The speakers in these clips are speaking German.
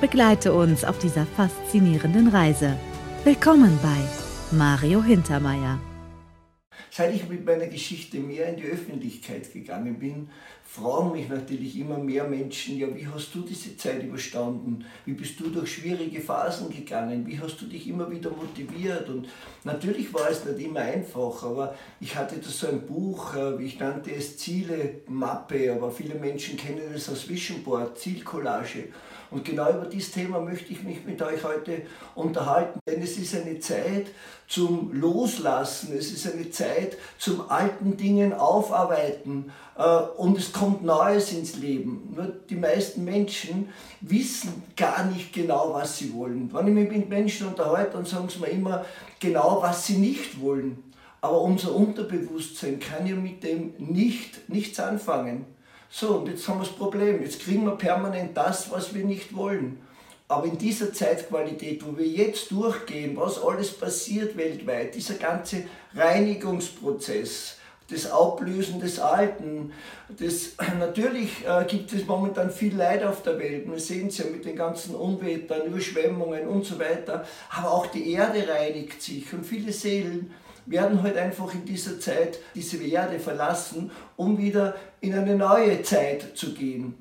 Begleite uns auf dieser faszinierenden Reise. Willkommen bei Mario Hintermeier. Seit ich mit meiner Geschichte mehr in die Öffentlichkeit gegangen bin, fragen mich natürlich immer mehr Menschen, ja, wie hast du diese Zeit überstanden? Wie bist du durch schwierige Phasen gegangen? Wie hast du dich immer wieder motiviert? Und natürlich war es nicht immer einfach, aber ich hatte da so ein Buch, äh, ich nannte es Ziele, Mappe, aber viele Menschen kennen es als Vision Board, Zielcollage. Und genau über dieses Thema möchte ich mich mit euch heute unterhalten, denn es ist eine Zeit zum Loslassen, es ist eine Zeit zum alten Dingen aufarbeiten äh, und es kommt Neues ins Leben. Nur die meisten Menschen wissen gar nicht genau, was sie wollen. Wenn ich mich mit Menschen unterhalte, dann sagen sie mir immer genau, was sie nicht wollen. Aber unser Unterbewusstsein kann ja mit dem nicht, nichts anfangen. So, und jetzt haben wir das Problem. Jetzt kriegen wir permanent das, was wir nicht wollen. Aber in dieser Zeitqualität, wo wir jetzt durchgehen, was alles passiert weltweit, dieser ganze Reinigungsprozess, das Ablösen des Alten, das, natürlich äh, gibt es momentan viel Leid auf der Welt. Wir sehen es ja mit den ganzen Unwettern, Überschwemmungen und so weiter. Aber auch die Erde reinigt sich und viele Seelen werden halt einfach in dieser Zeit diese Erde verlassen, um wieder in eine neue Zeit zu gehen.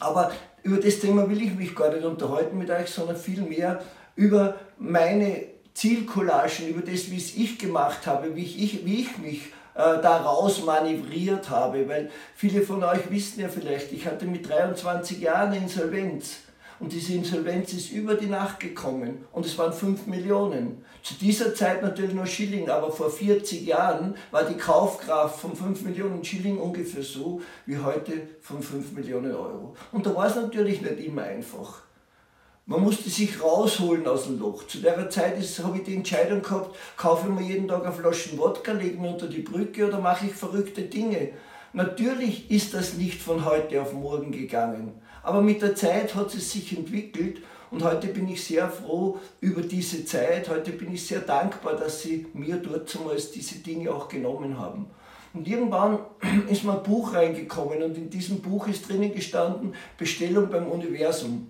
Aber über das Thema will ich mich gar nicht unterhalten mit euch, sondern vielmehr über meine Zielcollagen, über das, wie es ich gemacht habe, wie ich, wie ich mich äh, daraus manövriert habe. Weil viele von euch wissen ja vielleicht, ich hatte mit 23 Jahren Insolvenz. Und diese Insolvenz ist über die Nacht gekommen und es waren 5 Millionen. Zu dieser Zeit natürlich nur Schilling, aber vor 40 Jahren war die Kaufkraft von 5 Millionen Schilling ungefähr so wie heute von 5 Millionen Euro. Und da war es natürlich nicht immer einfach. Man musste sich rausholen aus dem Loch. Zu der Zeit habe ich die Entscheidung gehabt, kaufe ich mir jeden Tag eine Flasche Wodka, lege mir unter die Brücke oder mache ich verrückte Dinge. Natürlich ist das nicht von heute auf morgen gegangen. Aber mit der Zeit hat es sich entwickelt und heute bin ich sehr froh über diese Zeit. Heute bin ich sehr dankbar, dass Sie mir dort zumals diese Dinge auch genommen haben. Und irgendwann ist mein Buch reingekommen und in diesem Buch ist drinnen gestanden Bestellung beim Universum.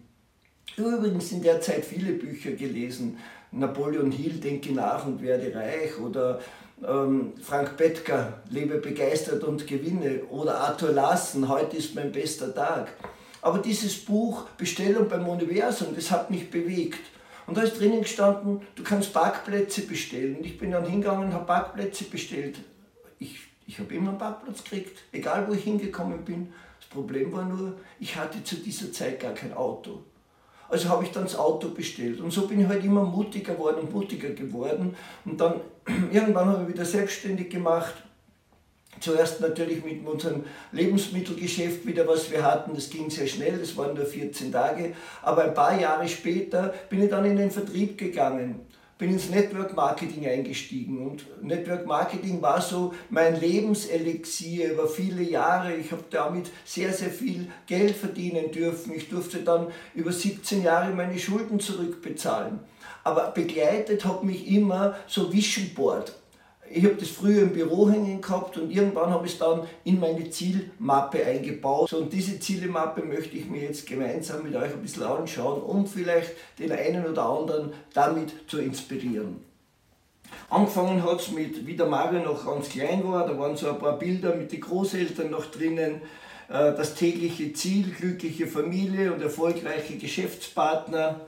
Übrigens in der Zeit viele Bücher gelesen. Napoleon Hill, Denke nach und werde reich oder ähm, Frank Bettger, Lebe begeistert und gewinne oder Arthur Lassen, heute ist mein bester Tag. Aber dieses Buch Bestellung beim Universum, das hat mich bewegt. Und da ist drinnen gestanden, du kannst Parkplätze bestellen. Und ich bin dann hingegangen und habe Parkplätze bestellt. Ich, ich habe immer einen Parkplatz gekriegt, egal wo ich hingekommen bin. Das Problem war nur, ich hatte zu dieser Zeit gar kein Auto. Also habe ich dann das Auto bestellt. Und so bin ich halt immer mutiger geworden und mutiger geworden. Und dann irgendwann habe ich wieder selbstständig gemacht Zuerst natürlich mit unserem Lebensmittelgeschäft wieder, was wir hatten. Das ging sehr schnell, das waren nur 14 Tage. Aber ein paar Jahre später bin ich dann in den Vertrieb gegangen, bin ins Network Marketing eingestiegen. Und Network Marketing war so mein Lebenselixier über viele Jahre. Ich habe damit sehr, sehr viel Geld verdienen dürfen. Ich durfte dann über 17 Jahre meine Schulden zurückbezahlen. Aber begleitet hat mich immer so Vision Board ich habe das früher im Büro hängen gehabt und irgendwann habe ich es dann in meine Zielmappe eingebaut. So, und diese Zielemappe möchte ich mir jetzt gemeinsam mit euch ein bisschen anschauen, um vielleicht den einen oder anderen damit zu inspirieren. Angefangen hat es mit, wie der Mario noch ganz klein war, da waren so ein paar Bilder mit den Großeltern noch drinnen, äh, das tägliche Ziel, glückliche Familie und erfolgreiche Geschäftspartner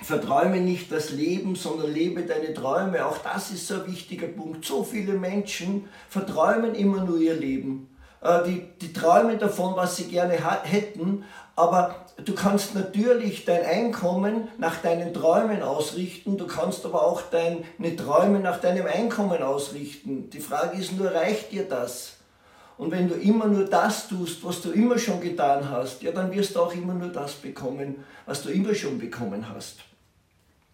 Verträume nicht das Leben, sondern lebe deine Träume. Auch das ist so ein wichtiger Punkt. So viele Menschen verträumen immer nur ihr Leben. Äh, die, die träumen davon, was sie gerne hätten, aber du kannst natürlich dein Einkommen nach deinen Träumen ausrichten, du kannst aber auch deine Träume nach deinem Einkommen ausrichten. Die Frage ist nur, reicht dir das? Und wenn du immer nur das tust, was du immer schon getan hast, ja, dann wirst du auch immer nur das bekommen, was du immer schon bekommen hast.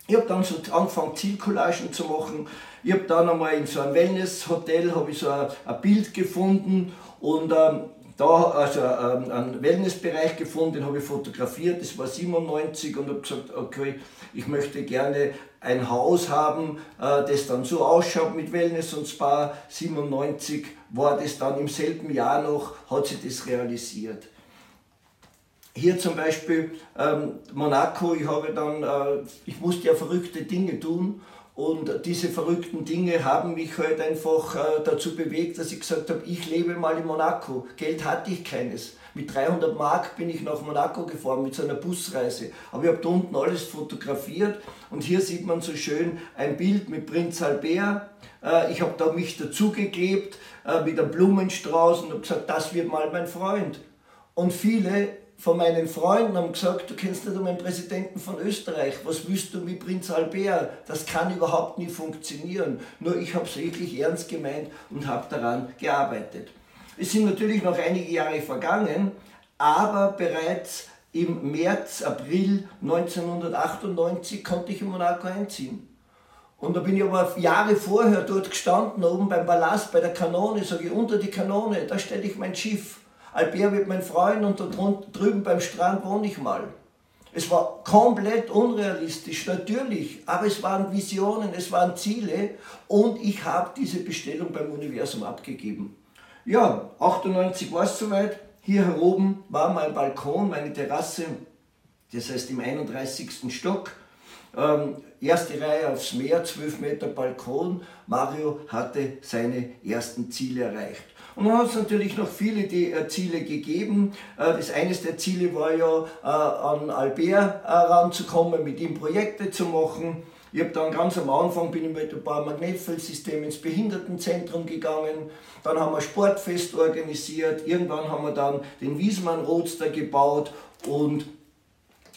Ich habe dann so angefangen, Zielcollagen zu machen. Ich habe dann einmal in so einem Wellness-Hotel so ein, ein, Bild gefunden und ähm, da also ähm, einen Wellnessbereich gefunden, den habe ich fotografiert, das war 97 und habe gesagt, okay, ich möchte gerne ein Haus haben, äh, das dann so ausschaut mit Wellness und Spa. 97 war das dann im selben Jahr noch, hat sich das realisiert. Hier zum Beispiel ähm, Monaco, ich habe dann, äh, ich musste ja verrückte Dinge tun und diese verrückten Dinge haben mich halt einfach äh, dazu bewegt, dass ich gesagt habe, ich lebe mal in Monaco. Geld hatte ich keines. Mit 300 Mark bin ich nach Monaco gefahren mit so einer Busreise. Aber ich habe da unten alles fotografiert und hier sieht man so schön ein Bild mit Prinz Albert. Äh, ich habe da mich dazugeklebt äh, mit einem Blumenstrauß und habe gesagt, das wird mal mein Freund. Und viele von meinen Freunden haben gesagt, du kennst nicht einmal den Präsidenten von Österreich, was willst du mit Prinz Albert? Das kann überhaupt nie funktionieren. Nur ich habe es wirklich ernst gemeint und habe daran gearbeitet. Es sind natürlich noch einige Jahre vergangen, aber bereits im März, April 1998 konnte ich in Monaco einziehen. Und da bin ich aber Jahre vorher dort gestanden, oben beim Ballast, bei der Kanone, sage ich, unter die Kanone, da stelle ich mein Schiff. Albert wird mein Freund und da drüben beim Strand wohne ich mal. Es war komplett unrealistisch, natürlich, aber es waren Visionen, es waren Ziele und ich habe diese Bestellung beim Universum abgegeben. Ja, 98 war es soweit. Hier oben war mein Balkon, meine Terrasse, das heißt im 31. Stock. Ähm, erste Reihe aufs Meer, 12 Meter Balkon. Mario hatte seine ersten Ziele erreicht. Und dann hat es natürlich noch viele die, äh, Ziele gegeben. Äh, das eines der Ziele war ja, äh, an Albert äh, ranzukommen, mit ihm Projekte zu machen. Ich habe dann ganz am Anfang bin ich mit ein paar Magnetfeldsystemen ins Behindertenzentrum gegangen. Dann haben wir Sportfest organisiert. Irgendwann haben wir dann den Wiesmann Roadster gebaut und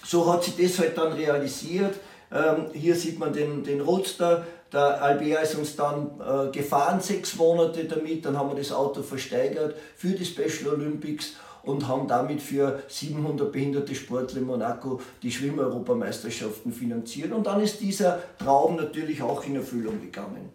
so hat sich das halt dann realisiert. Ähm, hier sieht man den, den Roadster. Der Albert ist uns dann äh, gefahren, sechs Monate damit. Dann haben wir das Auto versteigert für die Special Olympics und haben damit für 700 behinderte Sportler in Monaco die Schwimmeuropameisterschaften finanziert. Und dann ist dieser Traum natürlich auch in Erfüllung gegangen.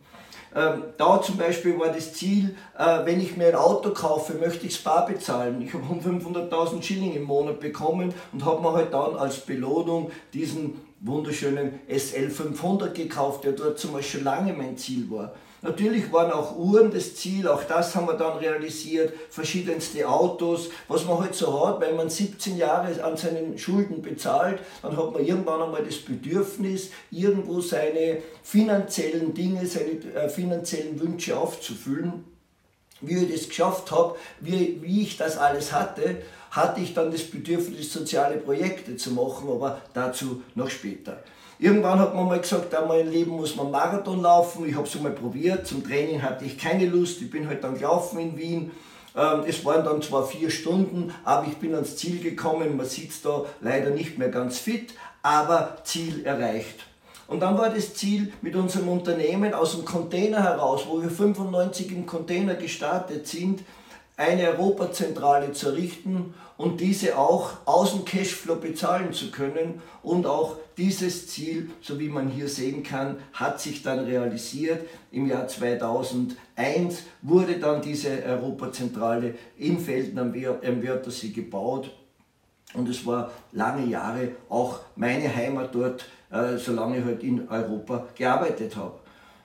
Ähm, da zum Beispiel war das Ziel, äh, wenn ich mir ein Auto kaufe, möchte ich Spa bezahlen. Ich habe 500.000 Schilling im Monat bekommen und habe mir halt dann als Belohnung diesen wunderschönen SL500 gekauft, der dort zum Beispiel schon lange mein Ziel war. Natürlich waren auch Uhren das Ziel, auch das haben wir dann realisiert, verschiedenste Autos, was man halt so hat, wenn man 17 Jahre an seinen Schulden bezahlt, dann hat man irgendwann einmal das Bedürfnis, irgendwo seine finanziellen Dinge, seine äh, finanziellen Wünsche aufzufüllen. Wie ich das geschafft habe, wie, wie ich das alles hatte, hatte ich dann das Bedürfnis, soziale Projekte zu machen, aber dazu noch später. Irgendwann hat man mal gesagt, einmal im Leben muss man Marathon laufen. Ich habe es mal probiert. Zum Training hatte ich keine Lust. Ich bin halt dann gelaufen in Wien. Ähm, es waren dann zwar vier Stunden, aber ich bin ans Ziel gekommen. Man es da leider nicht mehr ganz fit, aber Ziel erreicht. Und dann war das Ziel mit unserem Unternehmen aus dem Container heraus, wo wir 95 im Container gestartet sind, eine Europazentrale zu errichten und diese auch aus dem Cashflow bezahlen zu können. Und auch dieses Ziel, so wie man hier sehen kann, hat sich dann realisiert. Im Jahr 2001 wurde dann diese Europazentrale in Felden am Wörthersee gebaut. Und es war lange Jahre auch meine Heimat dort, äh, solange ich halt in Europa gearbeitet habe.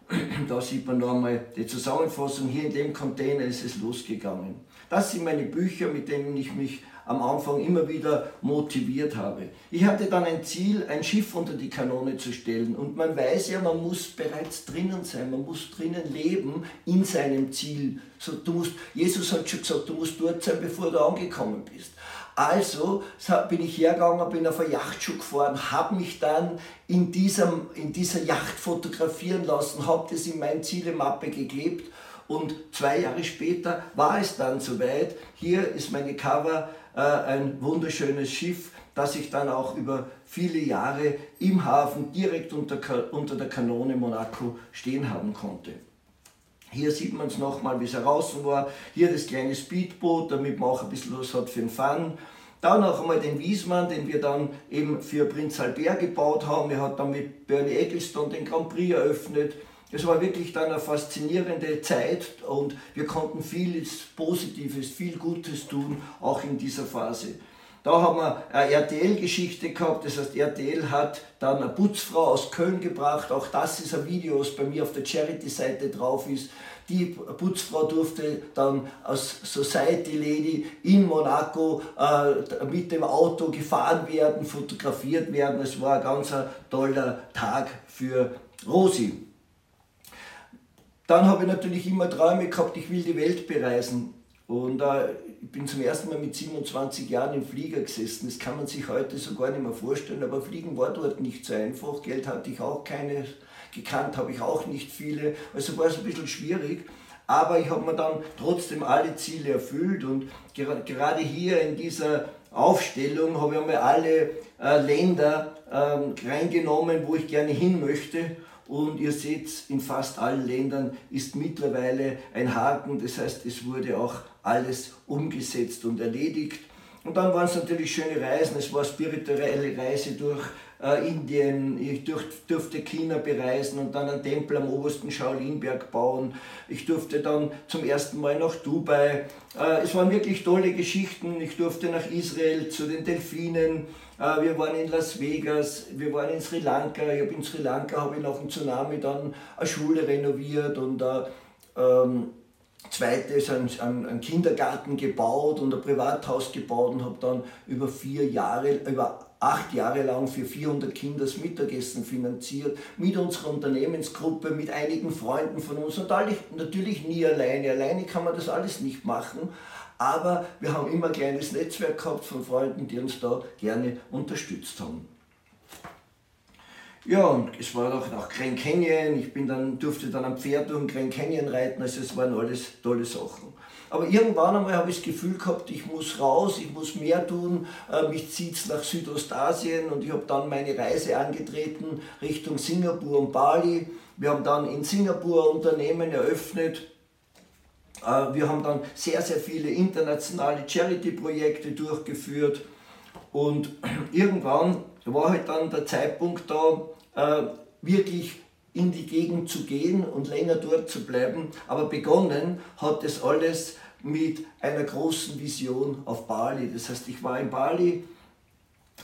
Da sieht man noch einmal die Zusammenfassung. Hier in dem Container ist es losgegangen. Das sind meine Bücher, mit denen ich mich am Anfang immer wieder motiviert habe. Ich hatte dann ein Ziel, ein Schiff unter die Kanone zu stellen. Und man weiß ja, man muss bereits drinnen sein, man muss drinnen leben in seinem Ziel. So, du musst, Jesus hat schon gesagt, du musst dort sein, bevor du angekommen bist. Also bin ich hergegangen, bin auf eine Yachtschuh gefahren, habe mich dann in, diesem, in dieser Yacht fotografieren lassen, habe das in meine Zielemappe geklebt und zwei Jahre später war es dann soweit. Hier ist meine Cover, äh, ein wunderschönes Schiff, das ich dann auch über viele Jahre im Hafen direkt unter, unter der Kanone Monaco stehen haben konnte. Hier sieht man es nochmal, wie es heraus war. Hier das kleine Speedboot, damit man auch ein bisschen was hat für den Fun. Dann noch einmal den Wiesmann, den wir dann eben für Prinz Albert gebaut haben. Er hat dann mit Bernie Ecclestone den Grand Prix eröffnet. Es war wirklich dann eine faszinierende Zeit und wir konnten vieles Positives, viel Gutes tun, auch in dieser Phase. Da haben wir eine RTL-Geschichte gehabt, das heißt, RTL hat dann eine Putzfrau aus Köln gebracht. Auch das ist ein Video, das bei mir auf der Charity-Seite drauf ist. Die Putzfrau durfte dann als Society Lady in Monaco äh, mit dem Auto gefahren werden, fotografiert werden. Es war ein ganz toller Tag für Rosi. Dann habe ich natürlich immer Träume gehabt, ich will die Welt bereisen. Und äh, ich bin zum ersten Mal mit 27 Jahren im Flieger gesessen. Das kann man sich heute so gar nicht mehr vorstellen, aber Fliegen war dort nicht so einfach. Geld hatte ich auch keine, gekannt habe ich auch nicht viele. Also war es ein bisschen schwierig. Aber ich habe mir dann trotzdem alle Ziele erfüllt und gerade hier in dieser Aufstellung habe ich einmal alle äh, Länder ähm, reingenommen, wo ich gerne hin möchte. Und ihr seht, in fast allen Ländern ist mittlerweile ein Haken. Das heißt, es wurde auch alles umgesetzt und erledigt. Und dann waren es natürlich schöne Reisen. Es war spirituelle Reise durch äh, Indien. Ich durf, durfte China bereisen und dann einen Tempel am obersten Shaolinberg bauen. Ich durfte dann zum ersten Mal nach Dubai. Äh, es waren wirklich tolle Geschichten. Ich durfte nach Israel zu den Delfinen. Äh, wir waren in Las Vegas, wir waren in Sri Lanka. Ich habe in Sri Lanka habe ich nach dem Tsunami dann eine Schule renoviert und äh, ähm, zweites einen, einen, Kindergarten gebaut und ein Privathaus gebaut und habe dann über vier Jahre, über acht Jahre lang für 400 Kinder das Mittagessen finanziert, mit unserer Unternehmensgruppe, mit einigen Freunden von uns und natürlich nie alleine. Alleine kann man das alles nicht machen, aber wir haben immer ein kleines Netzwerk gehabt von Freunden, die uns da gerne unterstützt haben. Ja, und es war auch nach Grand Canyon, ich bin dann, durfte dann am Pferd durch Grand Canyon reiten, also es waren alles tolle Sachen. Aber irgendwann einmal habe ich das Gefühl gehabt, ich muss raus, ich muss mehr tun, mich zieht es nach Südostasien und ich habe dann meine Reise angetreten Richtung Singapur und Bali. Wir haben dann in Singapur Unternehmen eröffnet, äh, wir haben dann sehr, sehr viele internationale Charity-Projekte durchgeführt. Und irgendwann war halt dann der Zeitpunkt da, äh, wirklich in die Gegend zu gehen und länger dort zu bleiben. Aber begonnen hat das alles mit einer großen Vision auf Bali. Das heißt, ich war in Bali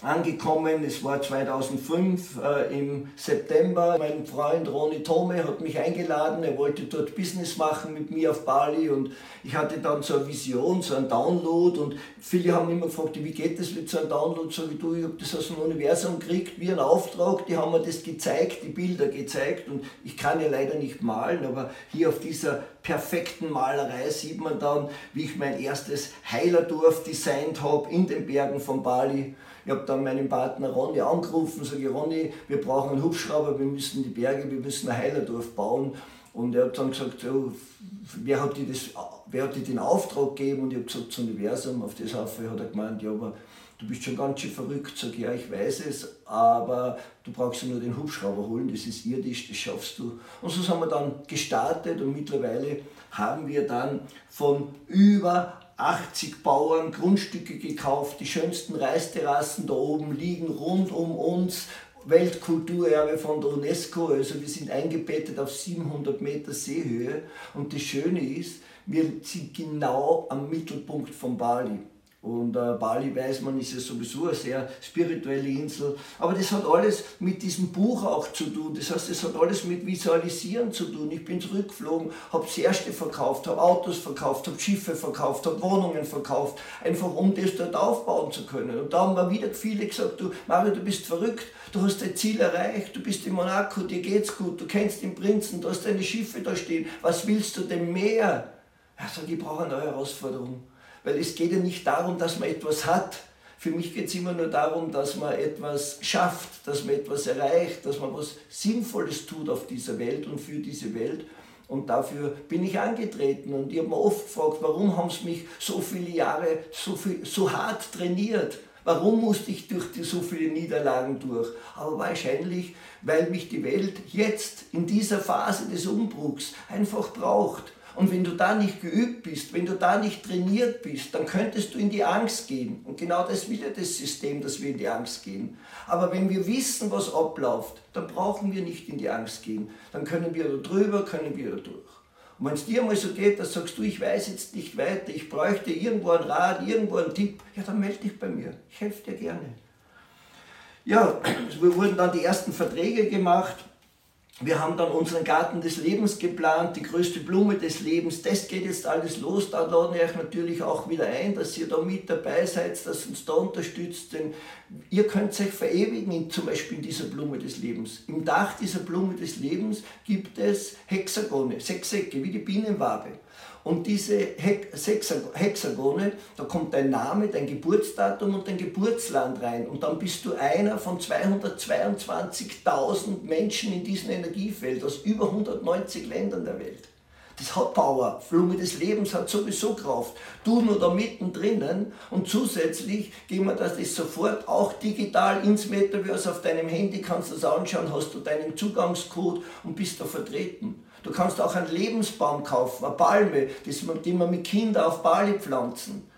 angekommen. Es war 2005 äh, im September. Mein Freund Ronny Tome hat mich eingeladen. Er wollte dort Business machen mit mir auf Bali und ich hatte dann so eine Vision, so einen Download und viele haben immer gefragt, wie geht das mit so einem Download? Sag ich, du, ich habe das aus dem Universum gekriegt, wie ein Auftrag. Die haben mir das gezeigt, die Bilder gezeigt und ich kann ja leider nicht malen, aber hier auf dieser perfekten Malerei sieht man dann, wie ich mein erstes Heilerdorf designt habe in den Bergen von Bali. Ich habe dann meinen Partner Ronny angerufen, sage Ronny, wir brauchen einen Hubschrauber, wir müssen die Berge, wir müssen ein Heilerdorf bauen. Und er hat dann gesagt, so, wer, hat dir das, wer hat dir den Auftrag gegeben? Und ich habe gesagt, das Universum. Auf das hat er gemeint, ja, aber du bist schon ganz schön verrückt. Sag ja, ich weiß es, aber du brauchst nur den Hubschrauber holen, das ist irdisch, das schaffst du. Und so sind wir dann gestartet und mittlerweile haben wir dann von über 80 Bauern Grundstücke gekauft, die schönsten Reisterrassen da oben liegen rund um uns, Weltkulturerbe von der UNESCO, also wir sind eingebettet auf 700 Meter Seehöhe. Und das Schöne ist, wir sind genau am Mittelpunkt von Bali. Und äh, Bali weiß man, ist ja sowieso eine sehr spirituelle Insel. Aber das hat alles mit diesem Buch auch zu tun. Das heißt, das hat alles mit Visualisieren zu tun. Ich bin zurückgeflogen, habe Särste verkauft, habe Autos verkauft, habe Schiffe verkauft, habe Wohnungen verkauft, einfach um das dort aufbauen zu können. Und da haben mir wieder viele gesagt, du Mario, du bist verrückt, du hast dein Ziel erreicht, du bist in Monaco, dir geht's gut, du kennst den Prinzen, du hast deine Schiffe da stehen, was willst du denn mehr? Er sagt, ich brauche eine neue Herausforderung. Weil es geht ja nicht darum, dass man etwas hat. Für mich geht es immer nur darum, dass man etwas schafft, dass man etwas erreicht, dass man was Sinnvolles tut auf dieser Welt und für diese Welt. Und dafür bin ich angetreten. Und ich habe mir oft gefragt, warum haben sie mich so viele Jahre so, viel, so hart trainiert? Warum musste ich durch so viele Niederlagen durch? Aber wahrscheinlich, weil mich die Welt jetzt in dieser Phase des Umbruchs einfach braucht. Und wenn du da nicht geübt bist, wenn du da nicht trainiert bist, dann könntest du in die Angst gehen. Und genau das will ja das System, dass wir in die Angst gehen. Aber wenn wir wissen, was abläuft, dann brauchen wir nicht in die Angst gehen. Dann können wir da drüber, können wir da durch. Und wenn es dir mal so geht, dass sagst du, ich weiß jetzt nicht weiter, ich bräuchte irgendwo einen Rat, irgendwo einen Tipp, ja, dann melde dich bei mir. Ich helfe dir gerne. Ja, es wurden dann die ersten Verträge gemacht wir haben dann unseren Garten des Lebens geplant, die größte Blume des Lebens. Das geht jetzt alles los. Da lade ich euch natürlich auch wieder ein, dass ihr da mit dabei seid, dass uns da unterstützt. Denn ihr könnt euch verewigen, in, zum Beispiel in dieser Blume des Lebens. Im Dach dieser Blume des Lebens gibt es Hexagone, Sechsecke, wie die Bienenwabe. Und diese Hexagone, da kommt dein Name, dein Geburtsdatum und dein Geburtsland rein. Und dann bist du einer von 222.000 Menschen in diesem Energiefeld aus über 190 Ländern der Welt. Das hat Power. Blume des Lebens hat sowieso Kraft. Du nur da mittendrin und zusätzlich gehen wir das sofort auch digital ins Metaverse auf deinem Handy, kannst du das anschauen, hast du deinen Zugangscode und bist da vertreten. Du kannst auch einen Lebensbaum kaufen, eine Palme, die man mit Kindern auf Bali pflanzen.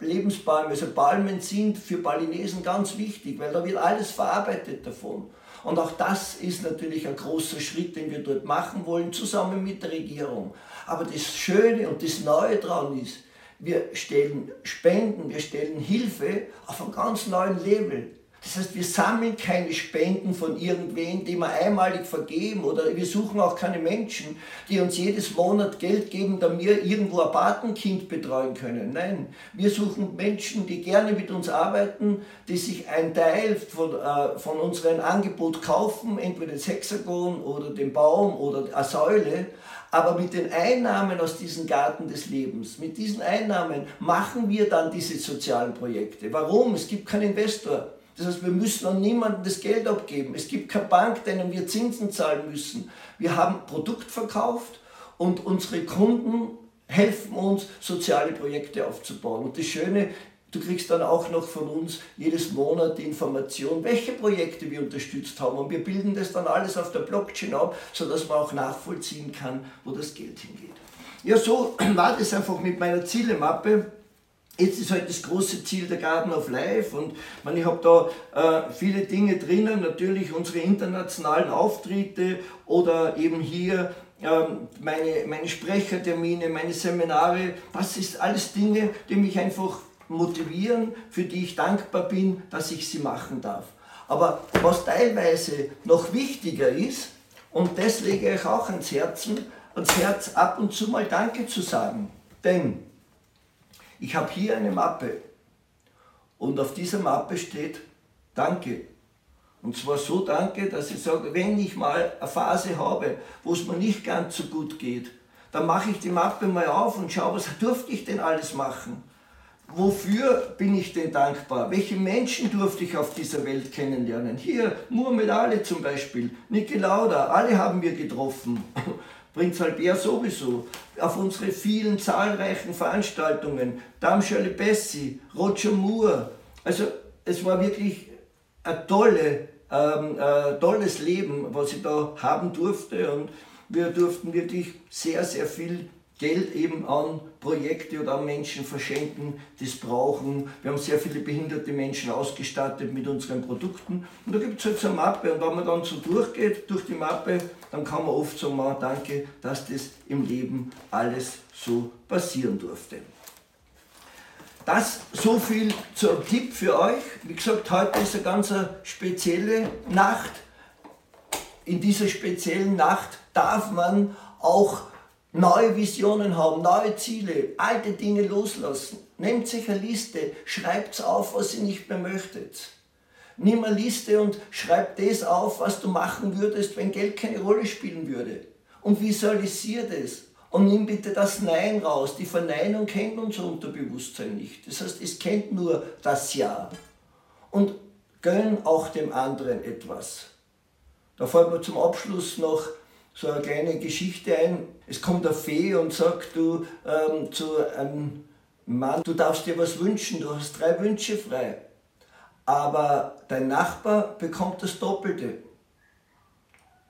Lebensbäume, also Palmen sind für Balinesen ganz wichtig, weil da wird alles verarbeitet davon. Und auch das ist natürlich ein großer Schritt, den wir dort machen wollen, zusammen mit der Regierung. Aber das Schöne und das Neue daran ist, wir stellen Spenden, wir stellen Hilfe auf einem ganz neuen Level. Das heißt, wir sammeln keine Spenden von irgendwen, die wir einmalig vergeben oder wir suchen auch keine Menschen, die uns jedes Monat Geld geben, damit wir irgendwo ein Patenkind betreuen können. Nein, wir suchen Menschen, die gerne mit uns arbeiten, die sich ein Teil von, äh, von unserem Angebot kaufen, entweder das Hexagon oder den Baum oder eine Säule, aber mit den Einnahmen aus diesem Garten des Lebens, mit diesen Einnahmen machen wir dann diese sozialen Projekte. Warum? Es gibt keinen Investor. Das heißt, wir müssen an niemanden das Geld abgeben. Es gibt keine Bank, denen wir Zinsen zahlen müssen. Wir haben Produkt verkauft und unsere Kunden helfen uns, soziale Projekte aufzubauen. Und das Schöne, du kriegst dann auch noch von uns jedes Monat die Information, welche Projekte wir unterstützt haben. Und wir bilden das dann alles auf der Blockchain ab, sodass man auch nachvollziehen kann, wo das Geld hingeht. Ja, so war das einfach mit meiner Zielemappe. Jetzt ist halt das große Ziel der Garden of Life und man, ich habe da äh, viele Dinge drinnen, natürlich unsere internationalen Auftritte oder eben hier ähm, meine, meine Sprechertermine, meine Seminare, das ist alles Dinge, die mich einfach motivieren, für die ich dankbar bin, dass ich sie machen darf. Aber was teilweise noch wichtiger ist, und das lege ich auch ans Herzen, ans Herz ab und zu mal Danke zu sagen. Denn ich habe hier eine Mappe und auf dieser Mappe steht Danke. Und zwar so Danke, dass ich sage, wenn ich mal eine Phase habe, wo es mir nicht ganz so gut geht, dann mache ich die Mappe mal auf und schaue, was durfte ich denn alles machen? Wofür bin ich denn dankbar? Welche Menschen durfte ich auf dieser Welt kennenlernen? Hier, Muhammad Ali zum Beispiel, Niki Lauda, alle haben wir getroffen. Prinz Albert sowieso, auf unsere vielen zahlreichen Veranstaltungen, Shirley Bessie, Roger Moore. Also es war wirklich ein tolle, ähm, äh, tolles Leben, was ich da haben durfte. Und wir durften wirklich sehr, sehr viel Geld eben an Projekte oder an Menschen verschenken, die es brauchen. Wir haben sehr viele behinderte Menschen ausgestattet mit unseren Produkten. Und da gibt es halt so eine Mappe. Und wenn man dann so durchgeht durch die Mappe, dann kann man oft sagen, danke, dass das im Leben alles so passieren durfte. Das so viel zum Tipp für euch. Wie gesagt, heute ist eine ganz spezielle Nacht. In dieser speziellen Nacht darf man auch neue Visionen haben, neue Ziele, alte Dinge loslassen. Nehmt sich eine Liste, schreibt auf, was ihr nicht mehr möchtet. Nimm eine Liste und schreib das auf, was du machen würdest, wenn Geld keine Rolle spielen würde. Und visualisier das. Und nimm bitte das Nein raus. Die Verneinung kennt unser Unterbewusstsein nicht. Das heißt, es kennt nur das Ja. Und gönn auch dem anderen etwas. Da fällt mir zum Abschluss noch so eine kleine Geschichte ein. Es kommt eine Fee und sagt du ähm, zu einem Mann, du darfst dir was wünschen, du hast drei Wünsche frei. aber dein Nachbar bekommt das Doppelte.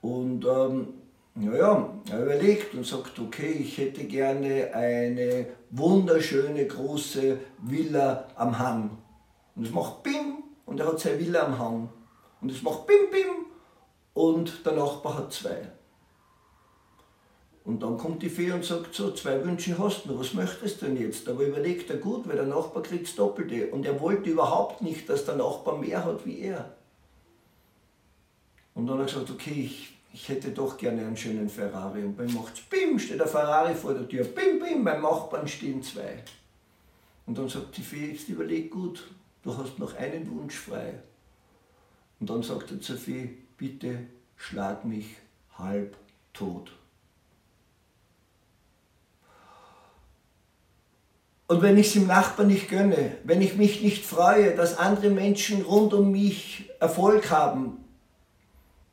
Und ähm, naja, er überlegt und sagt, okay, ich hätte gerne eine wunderschöne große Villa am Hang. Und es macht Bim und er hat seine Villa am Hang. Und es macht Bim Bim und der Nachbar hat zwei. Und dann kommt die Fee und sagt so, zwei Wünsche hast du, was möchtest du denn jetzt? Aber überlegt er gut, weil der Nachbar kriegt Doppelte. Und er wollte überhaupt nicht, dass der Nachbar mehr hat wie er. Und dann hat er gesagt, okay, ich, ich hätte doch gerne einen schönen Ferrari. Und beim macht's bim, steht der Ferrari vor der Tür, bim, bim, beim Nachbarn stehen zwei. Und dann sagt die Fee, jetzt überleg gut, du hast noch einen Wunsch frei. Und dann sagt er zur Fee, bitte schlag mich halb tot. Und wenn ich es dem Nachbarn nicht gönne, wenn ich mich nicht freue, dass andere Menschen rund um mich Erfolg haben,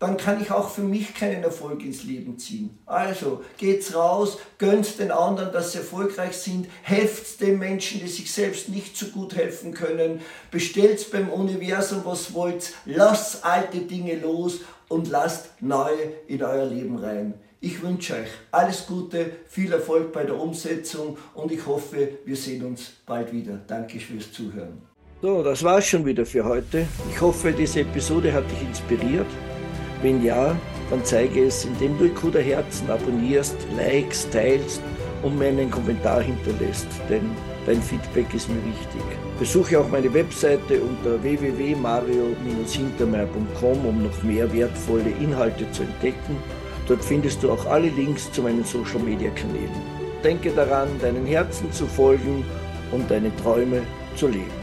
dann kann ich auch für mich keinen Erfolg ins Leben ziehen. Also geht's raus, gönnt den anderen, dass sie erfolgreich sind, helft den Menschen, die sich selbst nicht so gut helfen können, bestellt beim Universum, was wollt, lasst alte Dinge los und lasst neue in euer Leben rein. Ich wünsche euch alles Gute, viel Erfolg bei der Umsetzung und ich hoffe, wir sehen uns bald wieder. Danke fürs Zuhören. So, das war's schon wieder für heute. Ich hoffe, diese Episode hat dich inspiriert. Wenn ja, dann zeige es, indem du Ikuda Herzen abonnierst, likes, teilst und mir einen Kommentar hinterlässt, denn dein Feedback ist mir wichtig. Besuche auch meine Webseite unter www.mario-hintermeier.com, um noch mehr wertvolle Inhalte zu entdecken Dort findest du auch alle Links zu meinen Social Media Kanälen. Denke daran, deinen Herzen zu folgen und deine Träume zu leben.